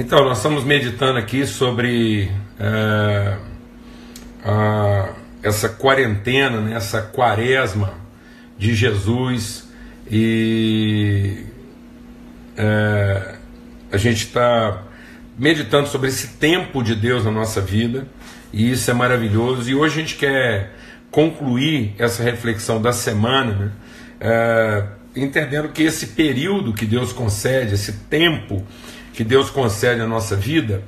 Então, nós estamos meditando aqui sobre é, a, essa quarentena, né, essa quaresma de Jesus e é, a gente está meditando sobre esse tempo de Deus na nossa vida e isso é maravilhoso. E hoje a gente quer concluir essa reflexão da semana, né, é, entendendo que esse período que Deus concede, esse tempo que Deus concede à nossa vida,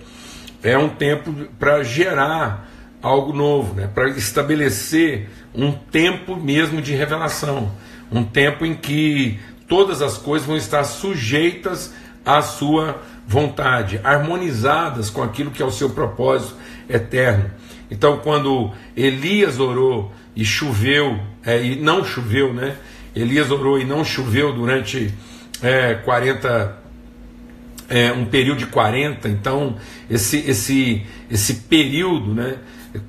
é um tempo para gerar algo novo, né? para estabelecer um tempo mesmo de revelação, um tempo em que todas as coisas vão estar sujeitas à sua vontade, harmonizadas com aquilo que é o seu propósito eterno. Então, quando Elias orou e choveu, é, e não choveu, né? Elias orou e não choveu durante é, 40 é, um período de 40, então esse, esse, esse período, né,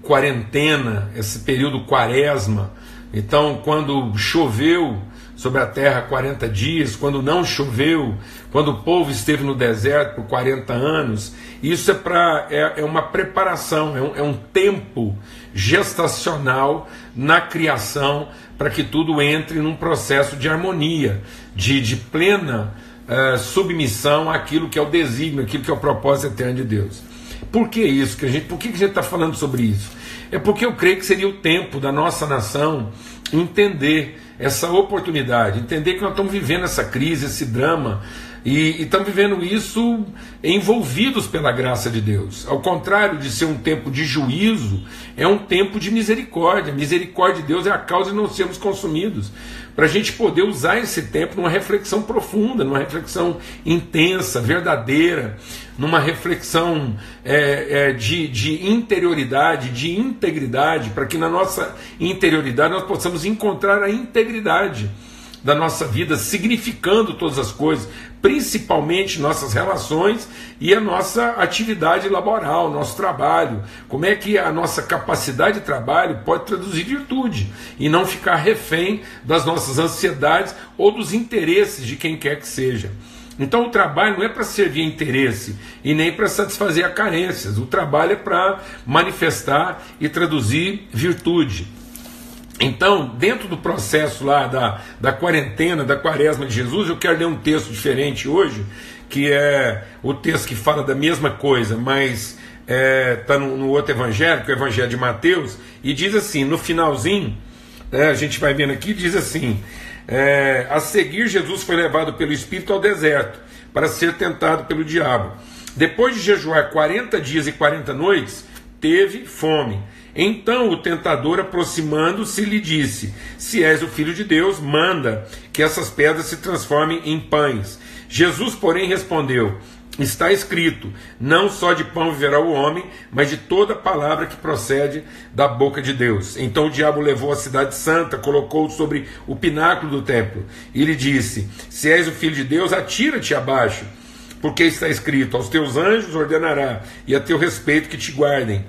quarentena, esse período quaresma, então quando choveu sobre a terra 40 dias, quando não choveu, quando o povo esteve no deserto por 40 anos, isso é, pra, é, é uma preparação, é um, é um tempo gestacional na criação para que tudo entre num processo de harmonia, de, de plena uh, submissão àquilo que é o desígnio, aquilo que é o propósito eterno de Deus. Por que isso? Que a gente, por que a gente está falando sobre isso? É porque eu creio que seria o tempo da nossa nação entender essa oportunidade, entender que nós estamos vivendo essa crise, esse drama, e, estamos vivendo isso envolvidos pela graça de Deus. Ao contrário de ser um tempo de juízo, é um tempo de misericórdia. A misericórdia de Deus é a causa de não sermos consumidos para a gente poder usar esse tempo numa reflexão profunda, numa reflexão intensa, verdadeira, numa reflexão é, é, de, de interioridade, de integridade, para que na nossa interioridade nós possamos encontrar a integridade da nossa vida, significando todas as coisas, principalmente nossas relações e a nossa atividade laboral, nosso trabalho. Como é que a nossa capacidade de trabalho pode traduzir virtude e não ficar refém das nossas ansiedades ou dos interesses de quem quer que seja. Então o trabalho não é para servir interesse e nem para satisfazer carências. O trabalho é para manifestar e traduzir virtude. Então, dentro do processo lá da, da quarentena, da quaresma de Jesus, eu quero ler um texto diferente hoje, que é o texto que fala da mesma coisa, mas está é, tá no, no, outro evangelho, que é o evangelho de Mateus, e diz assim, no finalzinho, é, a gente vai vendo aqui, diz assim, é, a seguir Jesus foi levado pelo Espírito ao deserto, para ser tentado pelo diabo. Depois de jejuar 40 dias e 40 noites, teve fome. Então o tentador, aproximando-se, lhe disse: Se és o filho de Deus, manda que essas pedras se transformem em pães. Jesus, porém, respondeu: Está escrito: Não só de pão viverá o homem, mas de toda palavra que procede da boca de Deus. Então o diabo levou a cidade santa, colocou-o sobre o pináculo do templo e lhe disse: Se és o filho de Deus, atira-te abaixo, porque está escrito: Aos teus anjos ordenará, e a teu respeito que te guardem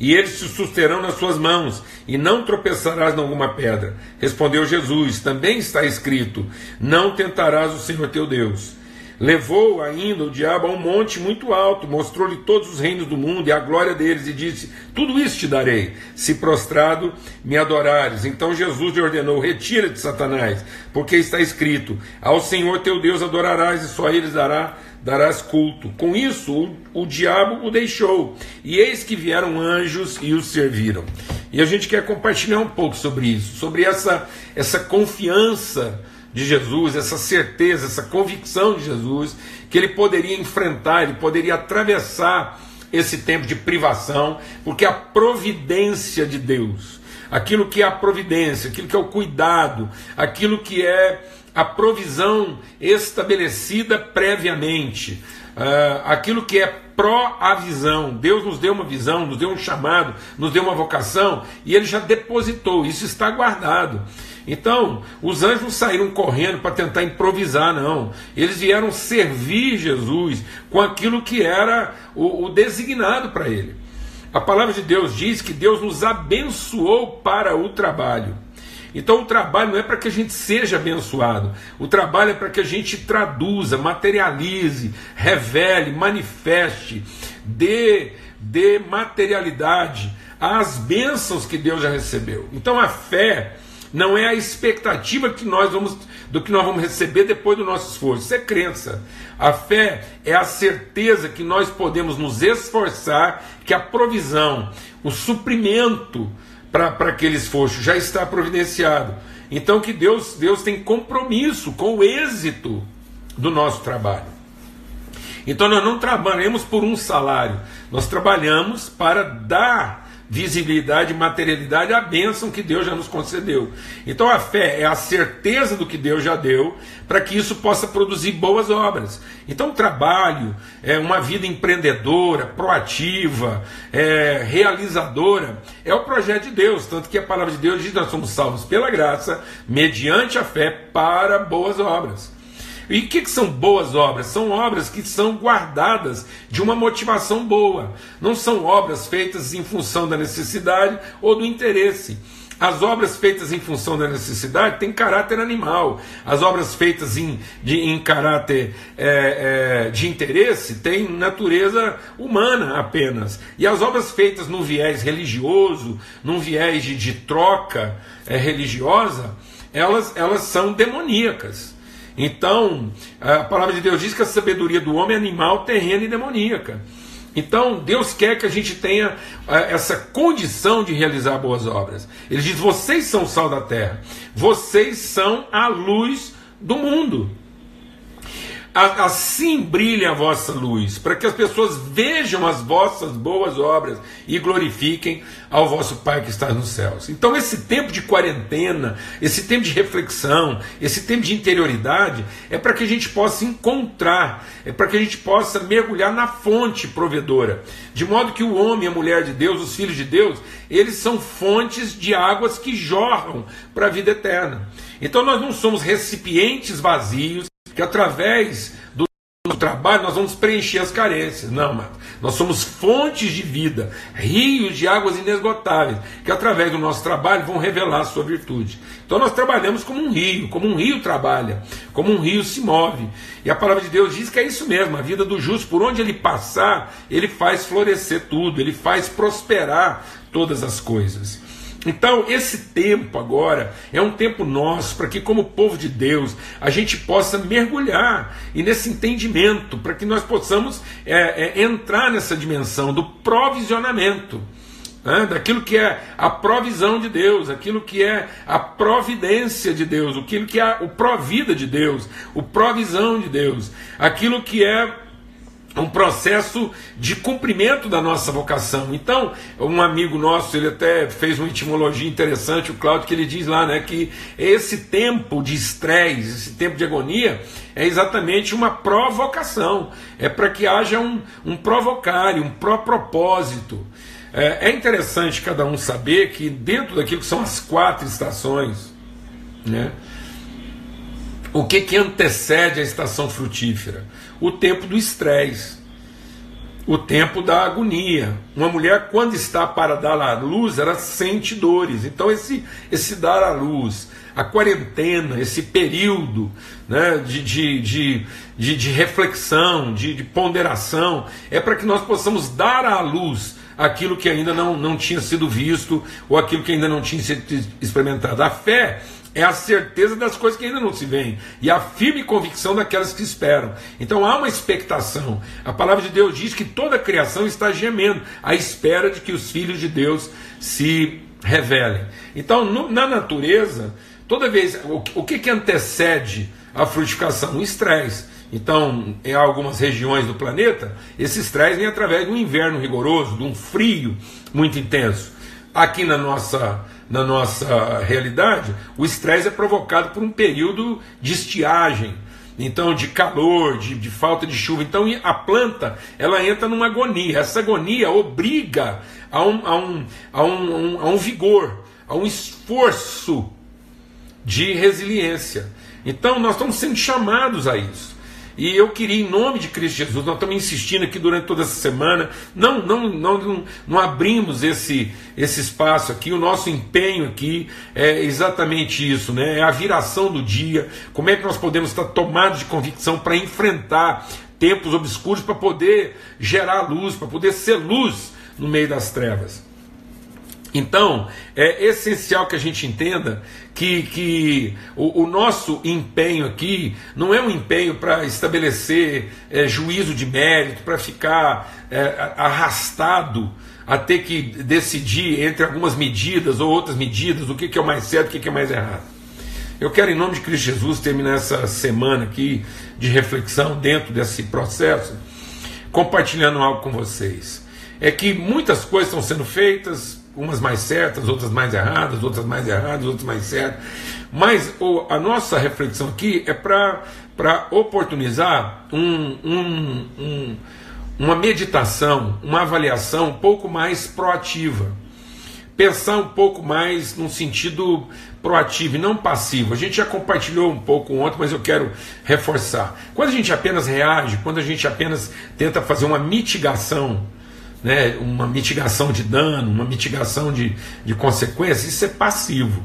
e eles te susterão nas suas mãos, e não tropeçarás em alguma pedra. Respondeu Jesus: Também está escrito: Não tentarás o Senhor teu Deus. Levou ainda o diabo a um monte muito alto, mostrou-lhe todos os reinos do mundo e a glória deles, e disse: Tudo isso te darei, se prostrado me adorares. Então Jesus lhe ordenou: Retira-te, Satanás, porque está escrito: Ao Senhor teu Deus adorarás, e só ele dará darás culto. Com isso, o, o, diabo o deixou, e eis que vieram anjos e o serviram. E a gente quer compartilhar um pouco sobre isso, sobre essa, essa confiança de Jesus, essa certeza, essa convicção de Jesus, que ele poderia enfrentar, ele poderia atravessar esse tempo de privação, porque a providência de Deus, aquilo que é a providência, aquilo que é o cuidado, aquilo que é a provisão estabelecida previamente, uh, aquilo que é pró-avisão. Deus nos deu uma visão, nos deu um chamado, nos deu uma vocação e ele já depositou, isso está guardado. Então, os anjos não saíram correndo para tentar improvisar, não. Eles vieram servir Jesus com aquilo que era o, o designado para ele. A palavra de Deus diz que Deus nos abençoou para o trabalho. Então o trabalho não é para que a gente seja abençoado, o trabalho é para que a gente traduza, materialize, revele, manifeste, dê, dê materialidade às bênçãos que Deus já recebeu. Então a fé não é a expectativa que nós vamos do que nós vamos receber depois do nosso esforço. Isso é crença. A fé é a certeza que nós podemos nos esforçar, que a provisão, o suprimento para aquele esforço já está providenciado. Então que Deus, Deus tem compromisso com o êxito do nosso trabalho. Então nós não trabalhamos por um salário, nós trabalhamos para dar visibilidade, materialidade, a bênção que Deus já nos concedeu. Então a fé é a certeza do que Deus já deu, para que isso possa produzir boas obras. Então trabalho, é uma vida empreendedora, proativa, é, realizadora, é o projeto de Deus. Tanto que a palavra de Deus diz nós somos salvos pela graça, mediante a fé, para boas obras. E o que, que são boas obras? São obras que são guardadas de uma motivação boa. Não são obras feitas em função da necessidade ou do interesse. As obras feitas em função da necessidade têm caráter animal. As obras feitas em, de, em caráter é, é, de interesse têm natureza humana apenas. E as obras feitas no viés religioso, num viés de, de troca é, religiosa, elas, elas são demoníacas. Então, a palavra de Deus diz que a sabedoria do homem é animal, terrena e demoníaca. Então, Deus quer que a gente tenha essa condição de realizar boas obras. Ele diz: vocês são o sal da terra, vocês são a luz do mundo. Assim brilhe a vossa luz, para que as pessoas vejam as vossas boas obras e glorifiquem ao vosso Pai que está nos céus. Então, esse tempo de quarentena, esse tempo de reflexão, esse tempo de interioridade, é para que a gente possa encontrar, é para que a gente possa mergulhar na fonte provedora, de modo que o homem, a mulher de Deus, os filhos de Deus, eles são fontes de águas que jorram para a vida eterna. Então, nós não somos recipientes vazios que através do trabalho nós vamos preencher as carências. Não, mano. Nós somos fontes de vida, rios de águas inesgotáveis, que através do nosso trabalho vão revelar a sua virtude. Então nós trabalhamos como um rio, como um rio trabalha, como um rio se move. E a palavra de Deus diz que é isso mesmo, a vida do justo, por onde ele passar, ele faz florescer tudo, ele faz prosperar todas as coisas. Então, esse tempo agora é um tempo nosso para que, como povo de Deus, a gente possa mergulhar e nesse entendimento, para que nós possamos é, é, entrar nessa dimensão do provisionamento. Né, daquilo que é a provisão de Deus, aquilo que é a providência de Deus, aquilo que é o provida de Deus, o provisão de Deus, aquilo que é um processo de cumprimento da nossa vocação. Então, um amigo nosso, ele até fez uma etimologia interessante, o Cláudio, que ele diz lá, né, que esse tempo de estresse, esse tempo de agonia, é exatamente uma provocação. É para que haja um, um provocar, um pró-propósito. É, é interessante cada um saber que dentro daquilo que são as quatro estações, né, o que, que antecede a estação frutífera? O tempo do estresse, o tempo da agonia. Uma mulher, quando está para dar à luz, ela sente dores. Então, esse, esse dar à luz, a quarentena, esse período né, de, de, de, de, reflexão, de, de ponderação, é para que nós possamos dar à luz aquilo que ainda não, não tinha sido visto ou aquilo que ainda não tinha sido experimentado. A fé é a certeza das coisas que ainda não se veem e a firme convicção daquelas que esperam. Então há uma expectação. A palavra de Deus diz que toda a criação está gemendo à espera de que os filhos de Deus se revelem. Então, no, na natureza, toda vez o, o que, que antecede a frutificação? O estresse. Então, em algumas regiões do planeta, esse estresse vem através de um inverno rigoroso, de um frio muito intenso. Aqui na nossa na nossa realidade, o estresse é provocado por um período de estiagem, então de calor, de, de, falta de chuva. Então a planta ela entra numa agonia. Essa agonia obriga a um, a um, a um, a um vigor, a um esforço de resiliência. Então nós estamos sendo chamados a isso. E eu queria, em nome de Cristo Jesus, nós estamos insistindo aqui durante toda essa semana, não, não, não, não, abrimos esse, esse espaço aqui, o nosso empenho aqui é exatamente isso, né? é a viração do dia, como é que nós podemos estar tomados de convicção para enfrentar tempos obscuros, para poder gerar luz, para poder ser luz no meio das trevas. Então, é essencial que a gente entenda que, que o, o nosso empenho aqui não é um empenho para estabelecer é, juízo de mérito, para ficar é, arrastado a ter que decidir entre algumas medidas ou outras medidas, o que, que é o mais certo, o que, que é mais errado. Eu quero, em nome de Cristo Jesus, terminar essa semana aqui de reflexão dentro desse processo, compartilhando algo com vocês. É que muitas coisas estão sendo feitas, umas mais certas, outras mais erradas, outras mais erradas, outras mais certas. Mas o, a nossa reflexão aqui é para oportunizar um, um, um, uma meditação, uma avaliação um pouco mais proativa. Pensar um pouco mais num sentido proativo e não passivo. A gente já compartilhou um pouco ontem, mas eu quero reforçar. Quando a gente apenas reage, quando a gente apenas tenta fazer uma mitigação né, uma mitigação de dano, uma mitigação de, de consequências, isso é passivo.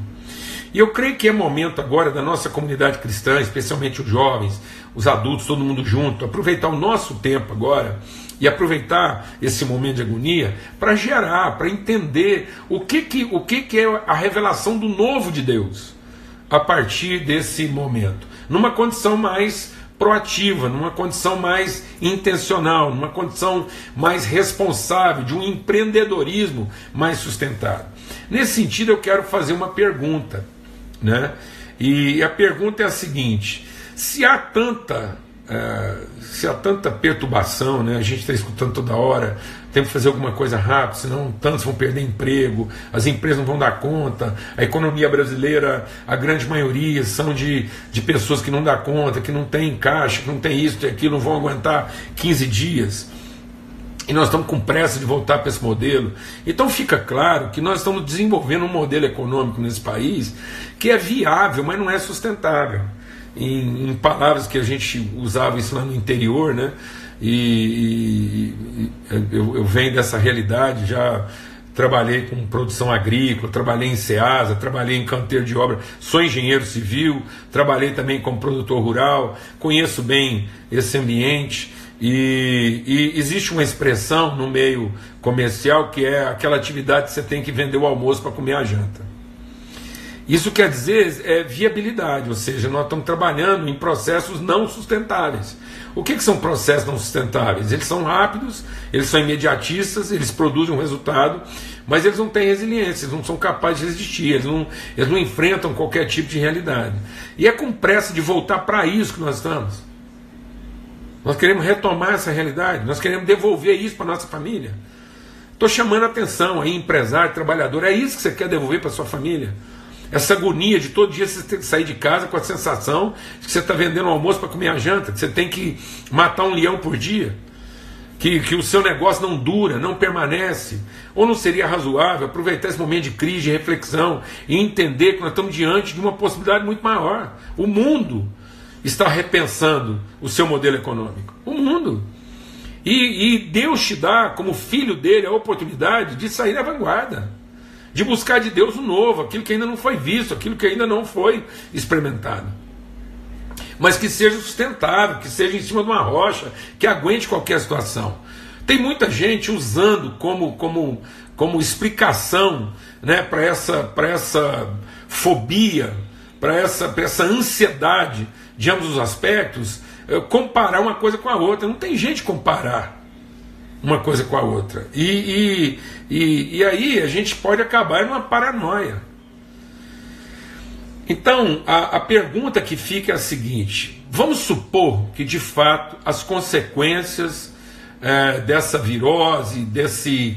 E eu creio que é momento agora da nossa comunidade cristã, especialmente os jovens, os adultos, todo mundo junto, aproveitar o nosso tempo agora e aproveitar esse momento de agonia para gerar, para entender o que, que, o que, que é a revelação do novo de Deus a partir desse momento, numa condição mais proativa, numa condição mais intencional, numa condição mais responsável, de um empreendedorismo mais sustentado. Nesse sentido, eu quero fazer uma pergunta, né? E a pergunta é a seguinte: se há tanta é, se há tanta perturbação, né? a gente está escutando toda hora, tem que fazer alguma coisa rápido, senão tantos vão perder emprego, as empresas não vão dar conta, a economia brasileira, a grande maioria são de, de pessoas que não dá conta, que não tem caixa, que não tem isso, tem aquilo, não vão aguentar 15 dias. E nós estamos com pressa de voltar para esse modelo. Então fica claro que nós estamos desenvolvendo um modelo econômico nesse país que é viável, mas não é sustentável em, em, palavras que a gente usava isso lá no interior, né? E, e eu, eu, venho dessa realidade, já trabalhei com produção agrícola, trabalhei em SEASA, trabalhei em canteiro de obra, sou engenheiro civil, trabalhei também como produtor rural, conheço bem esse ambiente. E, e, existe uma expressão no meio comercial que é aquela atividade que você tem que vender o almoço para comer a janta. Isso quer dizer é, viabilidade, ou seja, nós estamos trabalhando em processos não sustentáveis. O que, que, são processos não sustentáveis? Eles são rápidos, eles são imediatistas, eles produzem um resultado, mas eles não têm resiliência, eles não são capazes de resistir, eles não, eles não enfrentam qualquer tipo de realidade. E é com pressa de voltar para isso que nós estamos. Nós queremos retomar essa realidade, nós queremos devolver isso para nossa família. Estou chamando a atenção aí, empresário, trabalhador, é isso que você quer devolver para sua família? Essa agonia de todo dia você ter que sair de casa com a sensação de que você está vendendo um almoço para comer a janta, que você tem que matar um leão por dia, que, que o seu negócio não dura, não permanece. Ou não seria razoável aproveitar esse momento de crise, de reflexão e entender que nós estamos diante de uma possibilidade muito maior? O mundo está repensando o seu modelo econômico. O mundo. E, e Deus te dá, como filho dele, a oportunidade de sair da vanguarda de buscar de Deus o novo, aquilo que ainda não foi visto, aquilo que ainda não foi experimentado. Mas que seja sustentável, que seja em cima de uma rocha, que aguente qualquer situação. Tem muita gente usando como, como, como explicação né, para essa, essa fobia, para essa, essa ansiedade de ambos os aspectos, eh, comparar uma coisa com a outra. Não tem gente comparar uma coisa com a outra. E, e, e, e aí a gente pode acabar numa paranoia. Então, a, a pergunta que fica é a seguinte: vamos supor que de fato as consequências é, dessa virose, desse,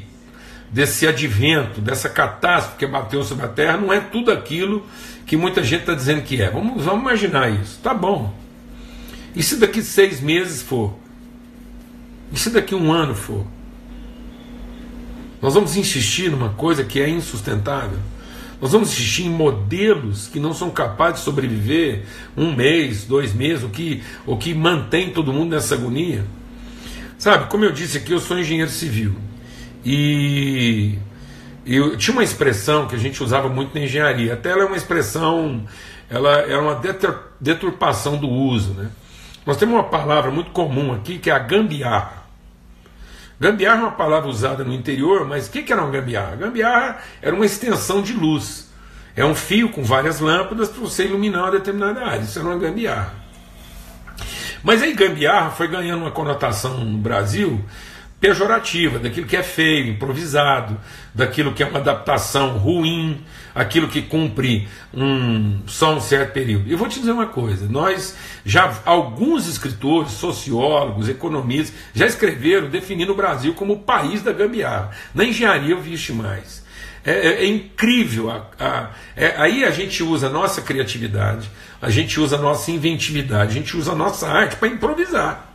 desse advento, dessa catástrofe que bateu sobre a Terra, não é tudo aquilo que muita gente está dizendo que é. Vamos, vamos imaginar isso. Tá bom. E se daqui seis meses for? E se daqui um ano for? Nós vamos insistir numa coisa que é insustentável? Nós vamos insistir em modelos que não são capazes de sobreviver um mês, dois meses, o que, o que mantém todo mundo nessa agonia. Sabe, como eu disse aqui, eu sou engenheiro civil. E eu tinha uma expressão que a gente usava muito na engenharia, até ela é uma expressão, ela é uma deturpação do uso. Né? Nós temos uma palavra muito comum aqui que é a gambiarra. Gambiarra é uma palavra usada no interior, mas o que, que era uma gambiarra? Gambiarra era uma extensão de luz. É um fio com várias lâmpadas para você iluminar uma determinada área. Isso era uma gambiarra. Mas aí gambiarra foi ganhando uma conotação no Brasil pejorativa, daquilo que é feio, improvisado, daquilo que é uma adaptação ruim, aquilo que cumpre um, só um certo período. Eu vou te dizer uma coisa: nós já, alguns escritores, sociólogos, economistas, já escreveram definindo o Brasil como o país da gambiarra. Na engenharia eu vi isso mais. É, é, é incrível. A, a, é, aí a gente usa a nossa criatividade, a gente usa a nossa inventividade, a gente usa a nossa arte para improvisar.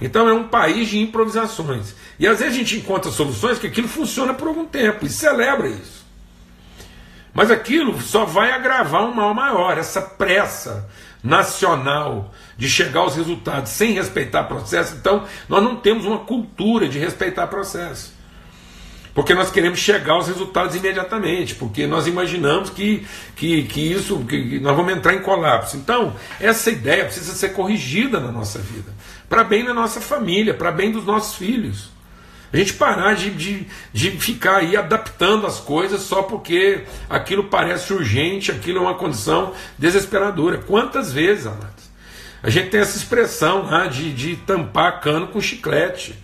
Então é um país de improvisações. E às vezes a gente encontra soluções que aquilo funciona por algum tempo e celebra isso. Mas aquilo só vai agravar um mal maior, essa pressa nacional de chegar aos resultados sem respeitar processo. Então, nós não temos uma cultura de respeitar processo. Porque nós queremos chegar aos resultados imediatamente, porque nós imaginamos que, que, que isso, que nós vamos entrar em colapso. Então, essa ideia precisa ser corrigida na nossa vida para bem da nossa família, para bem dos nossos filhos. A gente parar de, de, de ficar aí adaptando as coisas só porque aquilo parece urgente, aquilo é uma condição desesperadora. Quantas vezes, amados? A gente tem essa expressão né, de, de tampar cano com chiclete.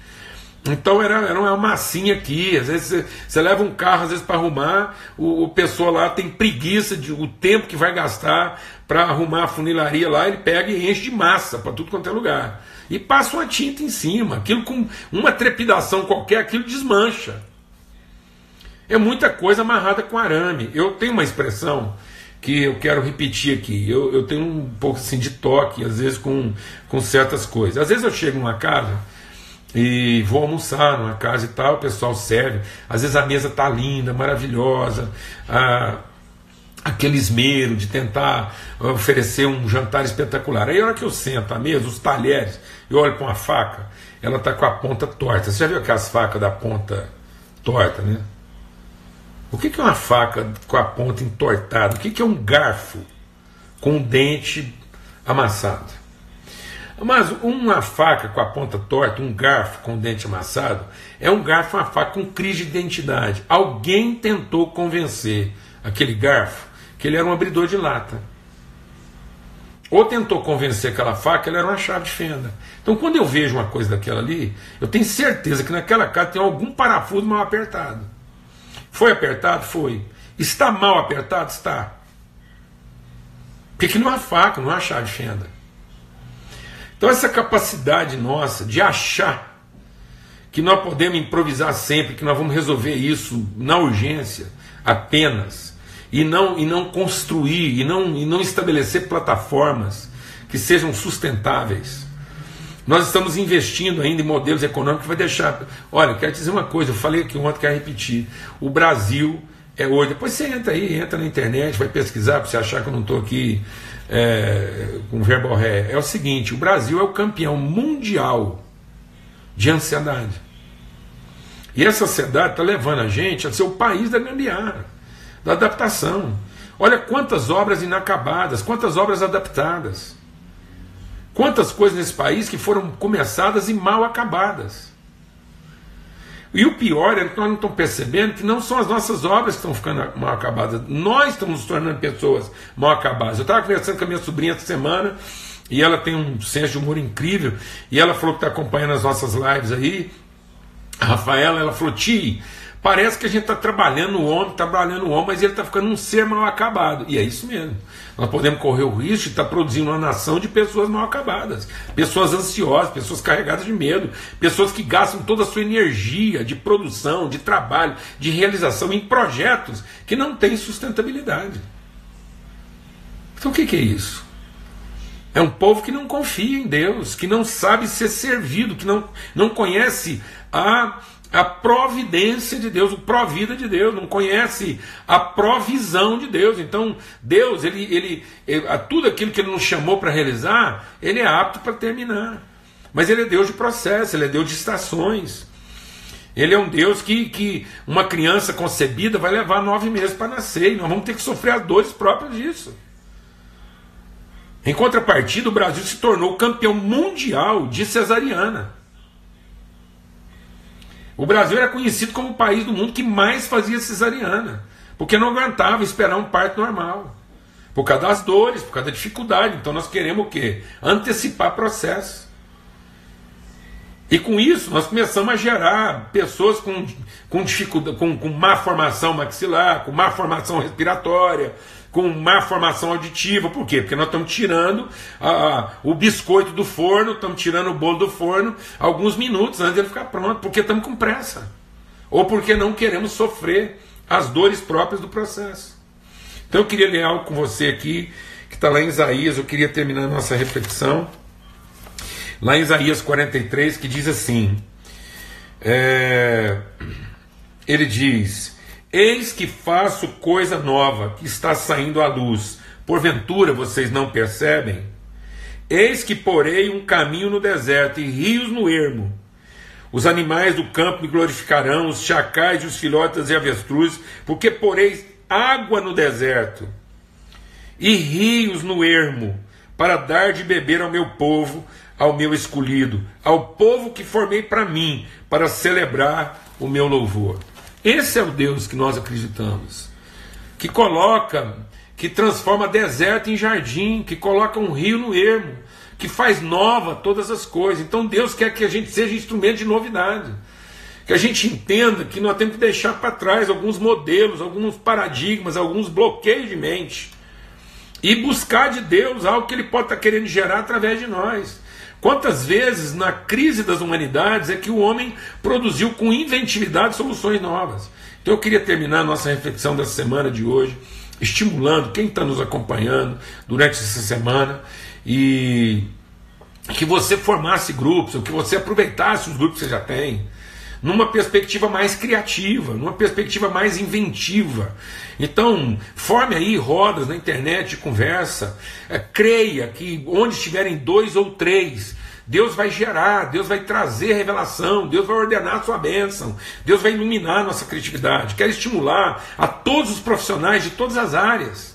Então era, era uma massinha aqui, às vezes você, você leva um carro às vezes para arrumar, o, o pessoa lá tem preguiça de o tempo que vai gastar para arrumar a funilaria lá, ele pega e enche de massa para tudo quanto é lugar e passa uma tinta em cima. Aquilo com uma trepidação qualquer, aquilo desmancha. É muita coisa amarrada com arame. Eu tenho uma expressão que eu quero repetir aqui. Eu, eu tenho um pouco assim de toque, às vezes, com, com certas coisas. Às vezes eu chego numa casa e vou almoçar numa casa e tal, o pessoal serve. Às vezes a mesa tá linda, maravilhosa. A, aquele esmero de tentar oferecer um jantar espetacular. Aí a hora que eu sento à mesa, os talheres, eu olho para uma faca, ela está com a ponta torta. Você já viu aquelas facas da ponta torta, né? O que, que é uma faca com a ponta entortada? O que, que é um garfo com um dente amassado? Mas uma faca com a ponta torta, um garfo com o dente amassado, é um garfo, uma faca com crise de identidade. Alguém tentou convencer aquele garfo que ele era um abridor de lata. Ou tentou convencer aquela faca ele era uma chave de fenda. Então, quando eu vejo uma coisa daquela ali, eu tenho certeza que naquela casa tem algum parafuso mal apertado. Foi apertado? Foi. Está mal apertado? Está. Porque não é uma faca, não é uma chave de fenda. Então, essa capacidade nossa de achar que nós podemos improvisar sempre, que nós vamos resolver isso na urgência apenas e não, e não construir, e não, e não estabelecer plataformas que sejam sustentáveis. Nós estamos investindo ainda em modelos econômicos que vai deixar. Olha, quero dizer uma coisa, eu falei aqui ontem, quero repetir. O Brasil é hoje. Depois você entra aí, entra na internet, vai pesquisar para você achar que eu não estou aqui é, com verbo ré. É o seguinte: o Brasil é o campeão mundial de ansiedade. E essa ansiedade está levando a gente a ser o país da gambiarra da adaptação. Olha quantas obras inacabadas, quantas obras adaptadas. Quantas coisas nesse país que foram começadas e mal acabadas. E o pior é que nós não estamos percebendo que não são as nossas obras que estão ficando mal acabadas. Nós estamos nos tornando pessoas mal acabadas. Eu estava conversando com a minha sobrinha essa semana e ela tem um senso de humor incrível. E ela falou que está acompanhando as nossas lives aí. A Rafaela, ela falou: Ti, Parece que a gente está trabalhando o homem, trabalhando o homem, mas ele está ficando um ser mal acabado. E é isso mesmo. Nós podemos correr o risco de estar tá produzindo uma nação de pessoas mal acabadas, pessoas ansiosas, pessoas carregadas de medo, pessoas que gastam toda a sua energia de produção, de trabalho, de realização em projetos que não têm sustentabilidade. Então o que, que é isso? É um povo que não confia em Deus, que não sabe ser servido, que não, não conhece a a providência de Deus, o provida de Deus, não conhece a provisão de Deus. Então, Deus, ele, ele, ele tudo aquilo que ele nos chamou para realizar, ele é apto para terminar. Mas ele é Deus de processo, ele é Deus de estações. Ele é um Deus que, que uma criança concebida vai levar nove meses para nascer, e nós vamos ter que sofrer as dores próprias disso. Em contrapartida, o Brasil se tornou campeão mundial de cesariana. O Brasil era conhecido como o país do mundo que mais fazia cesariana, porque não aguentava esperar um parto normal, por causa das dores, por causa da dificuldade. Então nós queremos o quê? Antecipar processo. E com isso nós começamos a gerar pessoas com, com dificuldade, com, com má formação maxilar, com má formação respiratória, com má formação auditiva. Por quê? Porque nós estamos tirando a, o biscoito do forno, estamos tirando o bolo do forno alguns minutos antes de ele ficar pronto, porque estamos com pressa. Ou porque não queremos sofrer as dores próprias do processo. Então eu queria ler algo com você aqui, que está lá em Isaías, eu queria terminar a nossa reflexão. Lá em Isaías 43, que diz assim: é, ele diz Eis que faço coisa nova, que está saindo à luz. Porventura vocês não percebem? Eis que porei um caminho no deserto e rios no ermo. Os animais do campo me glorificarão, os chacais e os filhotas e avestruzes, porque porei água no deserto e rios no ermo, para dar de beber ao meu povo, ao meu escolhido, ao povo que formei para mim, para celebrar o meu louvor. Esse é o Deus que nós acreditamos, que coloca, que transforma deserto em jardim, que coloca um rio no ermo, que faz nova todas as coisas. Então Deus quer que a gente seja instrumento de novidade. Que a gente entenda que nós temos que deixar para trás alguns modelos, alguns paradigmas, alguns bloqueios de mente. E buscar de Deus algo que Ele pode estar querendo gerar através de nós. Quantas vezes na crise das humanidades é que o homem produziu com inventividade soluções novas? Então eu queria terminar a nossa reflexão dessa semana de hoje, estimulando quem está nos acompanhando durante essa semana e que você formasse grupos, ou que você aproveitasse os grupos que você já tem, numa perspectiva mais criativa, numa perspectiva mais inventiva. Então, forme aí rodas na internet de conversa, é, creia que onde estiverem dois ou três, Deus vai gerar, Deus vai trazer revelação, Deus vai ordenar a sua bênção, Deus vai iluminar a nossa criatividade. Quero estimular a todos os profissionais de todas as áreas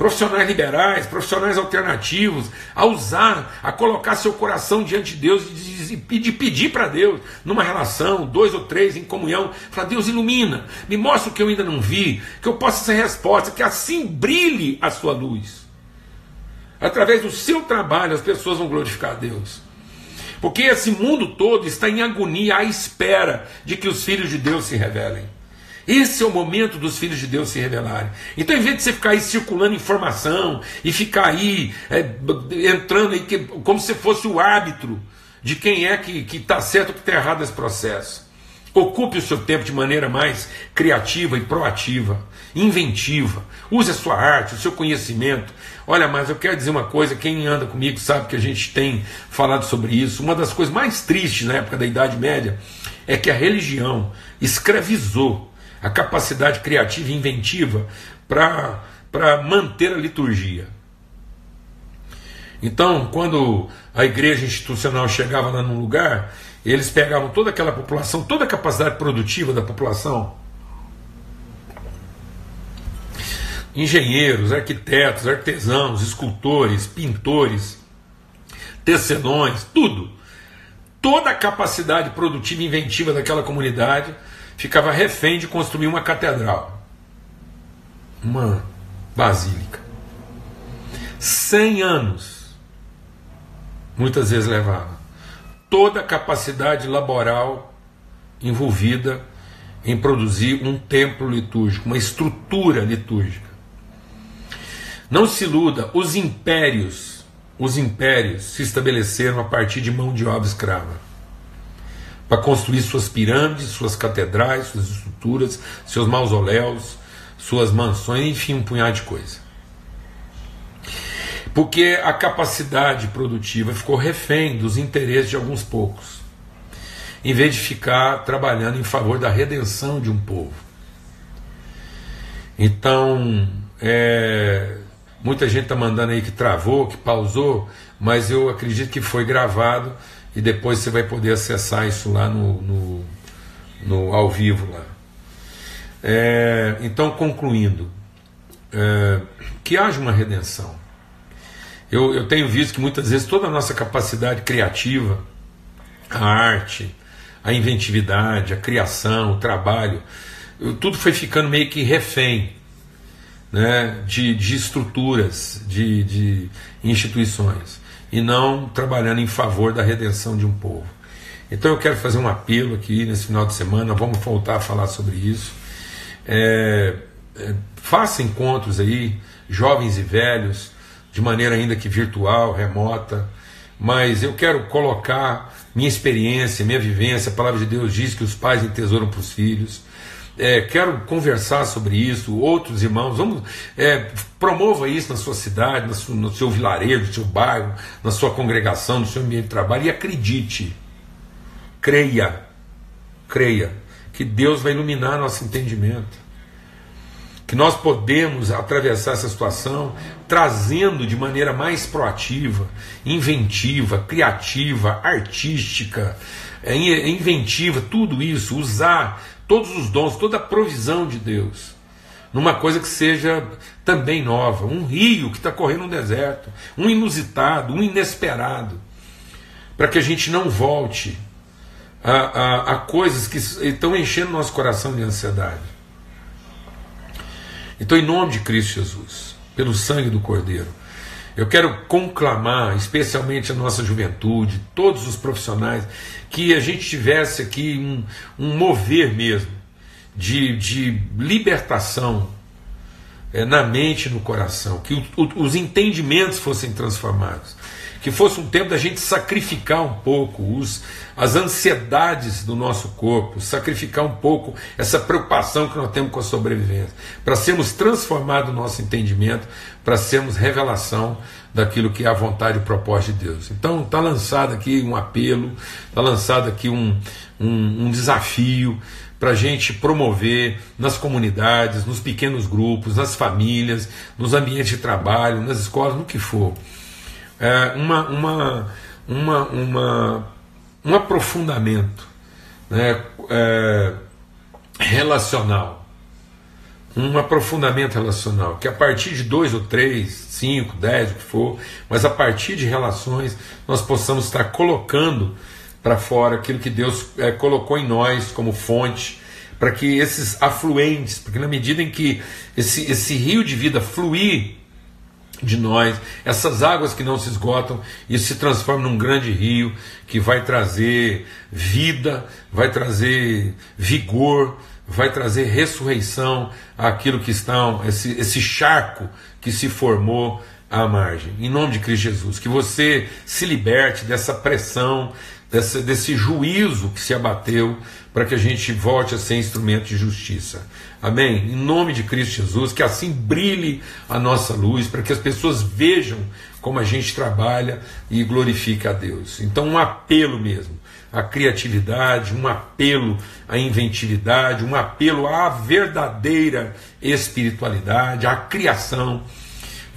profissionais liberais, profissionais alternativos, a usar, a colocar seu coração diante de Deus e de, pedir para Deus, numa relação, dois ou três em comunhão, para Deus ilumina, me mostra o que eu ainda não vi, que eu possa ser resposta, que assim brilhe a sua luz. Através do seu trabalho as pessoas vão glorificar a Deus. Porque esse mundo todo está em agonia à espera de que os filhos de Deus se revelem. Esse é o momento dos filhos de Deus se revelarem. Então, em vez de você ficar aí circulando informação e ficar aí é, entrando aí que, como se fosse o árbitro de quem é que está certo ou que está errado nesse processo. Ocupe o seu tempo de maneira mais criativa e proativa, inventiva. Use a sua arte, o seu conhecimento. Olha, mas eu quero dizer uma coisa: quem anda comigo sabe que a gente tem falado sobre isso. Uma das coisas mais tristes na época da Idade Média é que a religião escravizou a capacidade criativa e inventiva para manter a liturgia. Então, quando a igreja institucional chegava lá num lugar, eles pegavam toda aquela população, toda a capacidade produtiva da população, engenheiros, arquitetos, artesãos, escultores, pintores, tecelões, tudo. Toda a capacidade produtiva e inventiva daquela comunidade ficava refém de construir uma catedral, uma basílica. Cem anos, muitas vezes levava. Toda a capacidade laboral envolvida em produzir um templo litúrgico, uma estrutura litúrgica. Não se iluda, os impérios, os impérios se estabeleceram a partir de mão de obra escrava para construir suas pirâmides, suas catedrais, suas estruturas, seus mausoléus, suas mansões, enfim, um punhado de coisa. Porque a capacidade produtiva ficou refém dos interesses de alguns poucos. em vez de ficar trabalhando em favor da redenção de um povo. Então, é, muita gente está mandando aí que travou, que pausou, mas eu acredito que foi gravado e depois você vai poder acessar isso lá no, no, no ao vivo lá. É, então, concluindo, é, que haja uma redenção. Eu, eu tenho visto que muitas vezes toda a nossa capacidade criativa, a arte, a inventividade, a criação, o trabalho, tudo foi ficando meio que refém né, de, de estruturas, de, de instituições, e não trabalhando em favor da redenção de um povo. Então eu quero fazer um apelo aqui nesse final de semana, vamos voltar a falar sobre isso. É, é, faça encontros aí, jovens e velhos, de maneira ainda que virtual, remota, mas eu quero colocar minha experiência, minha vivência. A palavra de Deus diz que os pais entesouram para os filhos. É, quero conversar sobre isso, outros irmãos, vamos, é, promova isso na sua cidade, no seu, no seu vilarejo, no seu bairro, na sua congregação, no seu ambiente de trabalho e acredite, creia, creia, que Deus vai iluminar nosso entendimento que nós podemos atravessar essa situação trazendo de maneira mais proativa, inventiva, criativa, artística, é, inventiva, tudo isso, usar todos os dons, toda a provisão de Deus, numa coisa que seja também nova, um rio que está correndo no deserto, um inusitado, um inesperado, para que a gente não volte a, a, a coisas que estão enchendo nosso coração de ansiedade. Então, em nome de Cristo Jesus, pelo sangue do Cordeiro, eu quero conclamar, especialmente a nossa juventude, todos os profissionais, que a gente tivesse aqui um, um mover mesmo de, de libertação é, na mente e no coração, que o, o, os entendimentos fossem transformados, que fosse um tempo da gente sacrificar um pouco os, as ansiedades do nosso corpo, sacrificar um pouco essa preocupação que nós temos com a sobrevivência, para sermos transformados no nosso entendimento, para sermos revelação daquilo que é a vontade e propósito de Deus. Então está lançado aqui um apelo, está lançado aqui um, um, um desafio para a gente promover nas comunidades, nos pequenos grupos, nas famílias, nos ambientes de trabalho, nas escolas, no que for é, uma, uma, uma, uma, um aprofundamento né, é, relacional. Um aprofundamento relacional, que a partir de dois ou três, cinco, dez, o que for, mas a partir de relações nós possamos estar colocando para fora aquilo que Deus é, colocou em nós como fonte, para que esses afluentes, porque na medida em que esse, esse rio de vida fluir de nós, essas águas que não se esgotam, isso se transforma num grande rio que vai trazer vida, vai trazer vigor, vai trazer ressurreição àquilo que está, esse, esse charco que se formou à margem. Em nome de Cristo Jesus, que você se liberte dessa pressão, dessa, desse juízo que se abateu, para que a gente volte a ser instrumento de justiça. Amém? Em nome de Cristo Jesus, que assim brilhe a nossa luz, para que as pessoas vejam como a gente trabalha e glorifique a Deus. Então, um apelo mesmo à criatividade, um apelo à inventividade, um apelo à verdadeira espiritualidade, à criação.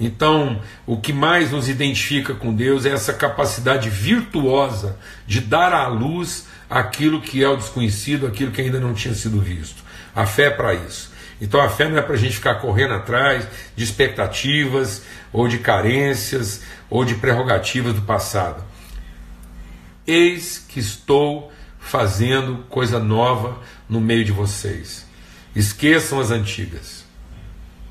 Então, o que mais nos identifica com Deus é essa capacidade virtuosa de dar à luz aquilo que é o desconhecido, aquilo que ainda não tinha sido visto. A fé é para isso. Então a fé não é para a gente ficar correndo atrás de expectativas, ou de carências, ou de prerrogativas do passado. Eis que estou fazendo coisa nova no meio de vocês. Esqueçam as antigas.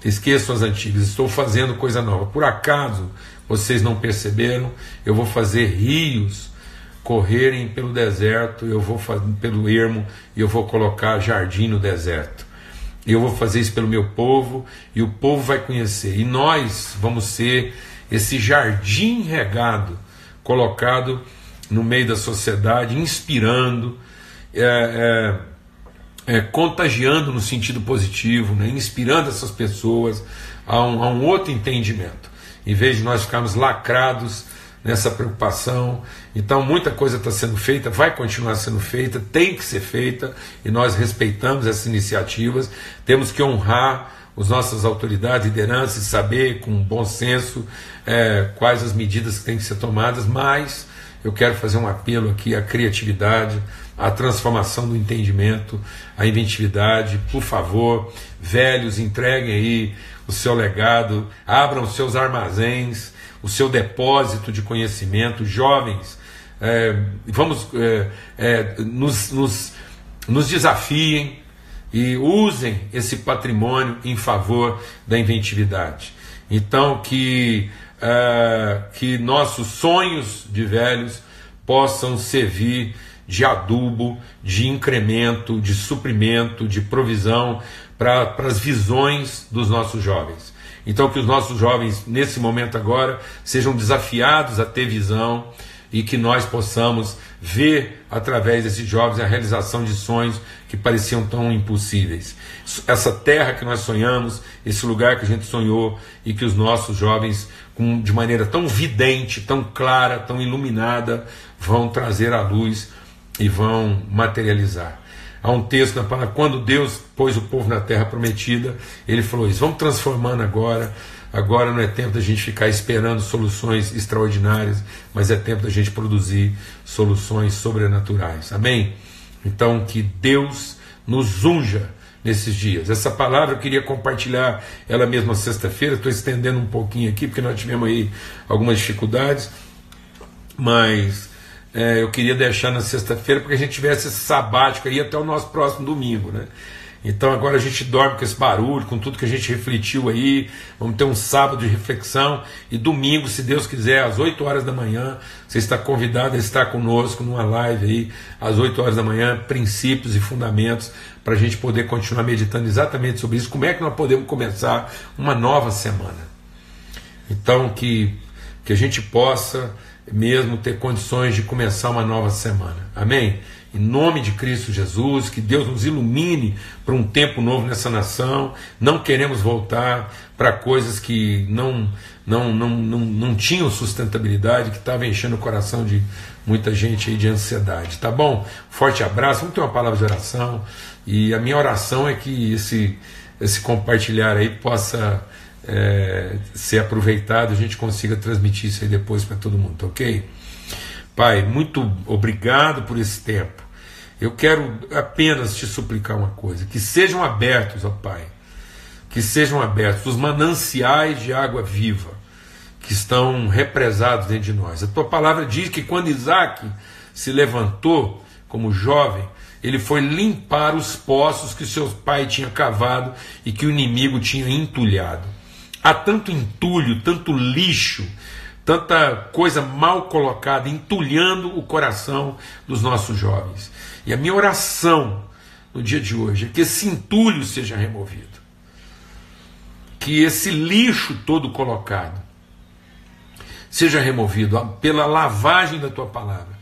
Esqueçam as antigas. Estou fazendo coisa nova. Por acaso vocês não perceberam? Eu vou fazer rios correrem pelo deserto, eu vou pelo ermo e eu vou colocar jardim no deserto. Eu vou fazer isso pelo meu povo e o povo vai conhecer. E nós vamos ser esse jardim regado, colocado no meio da sociedade, inspirando, é, é, é, contagiando no sentido positivo, né? inspirando essas pessoas a um, a um outro entendimento. Em vez de nós ficarmos lacrados nessa preocupação. Então, muita coisa está sendo feita, vai continuar sendo feita, tem que ser feita, e nós respeitamos essas iniciativas. Temos que honrar as nossas autoridades, lideranças, e saber com bom senso é, quais as medidas que têm que ser tomadas, mas eu quero fazer um apelo aqui à criatividade, à transformação do entendimento, à inventividade. Por favor, velhos, entreguem aí o seu legado, abram os seus armazéns, o seu depósito de conhecimento. Jovens, é, vamos é, é, nos, nos, nos desafiem e usem esse patrimônio em favor da inventividade. Então, que, é, que nossos sonhos de velhos possam servir de adubo, de incremento, de suprimento, de provisão para as visões dos nossos jovens. Então, que os nossos jovens, nesse momento agora, sejam desafiados a ter visão e que nós possamos ver através desses jovens a realização de sonhos que pareciam tão impossíveis. Essa terra que nós sonhamos, esse lugar que a gente sonhou e que os nossos jovens, com, de maneira tão vidente, tão clara, tão iluminada, vão trazer à luz e vão materializar. Há um texto na palavra, quando Deus pôs o povo na terra prometida, ele falou isso, vamos transformando agora. Agora não é tempo da gente ficar esperando soluções extraordinárias, mas é tempo da gente produzir soluções sobrenaturais. Amém? Então que Deus nos unja nesses dias. Essa palavra eu queria compartilhar ela mesma sexta-feira, estou estendendo um pouquinho aqui, porque nós tivemos aí algumas dificuldades, mas é, eu queria deixar na sexta-feira porque a gente tivesse esse sabático aí até o nosso próximo domingo, né? Então agora a gente dorme com esse barulho, com tudo que a gente refletiu aí. Vamos ter um sábado de reflexão e domingo, se Deus quiser, às 8 horas da manhã, você está convidado a estar conosco numa live aí, às 8 horas da manhã, princípios e fundamentos, para a gente poder continuar meditando exatamente sobre isso. Como é que nós podemos começar uma nova semana? Então que, que a gente possa mesmo ter condições de começar uma nova semana. Amém? Em nome de Cristo Jesus, que Deus nos ilumine para um tempo novo nessa nação. Não queremos voltar para coisas que não, não, não, não, não tinham sustentabilidade, que estavam enchendo o coração de muita gente aí de ansiedade. Tá bom? Forte abraço. Vamos ter uma palavra de oração. E a minha oração é que esse, esse compartilhar aí possa é, ser aproveitado, a gente consiga transmitir isso aí depois para todo mundo, tá ok? Pai, muito obrigado por esse tempo. Eu quero apenas te suplicar uma coisa: que sejam abertos, ó Pai, que sejam abertos os mananciais de água viva que estão represados dentro de nós. A tua palavra diz que quando Isaac se levantou como jovem, ele foi limpar os poços que seu pai tinha cavado e que o inimigo tinha entulhado. Há tanto entulho, tanto lixo, tanta coisa mal colocada, entulhando o coração dos nossos jovens. E a minha oração no dia de hoje é que esse entulho seja removido. Que esse lixo todo colocado seja removido pela lavagem da tua palavra.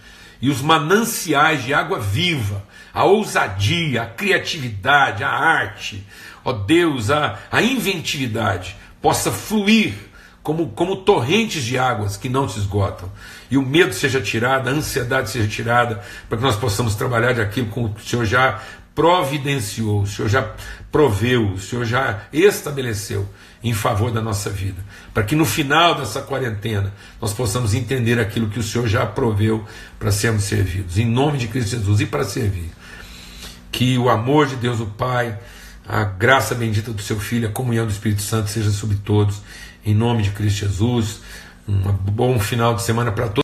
E os mananciais de água viva, a ousadia, a criatividade, a arte, ó Deus, a, a inventividade possa fluir como, como torrentes de águas que não se esgotam. E o medo seja tirado, a ansiedade seja tirada, para que nós possamos trabalhar de aquilo que o Senhor já providenciou, o Senhor já proveu, o Senhor já estabeleceu em favor da nossa vida. Para que no final dessa quarentena nós possamos entender aquilo que o Senhor já proveu para sermos servidos. Em nome de Cristo Jesus e para servir. Que o amor de Deus, o Pai a graça bendita do seu Filho, a comunhão do Espírito Santo seja sobre todos, em nome de Cristo Jesus. Um bom final de semana para todos.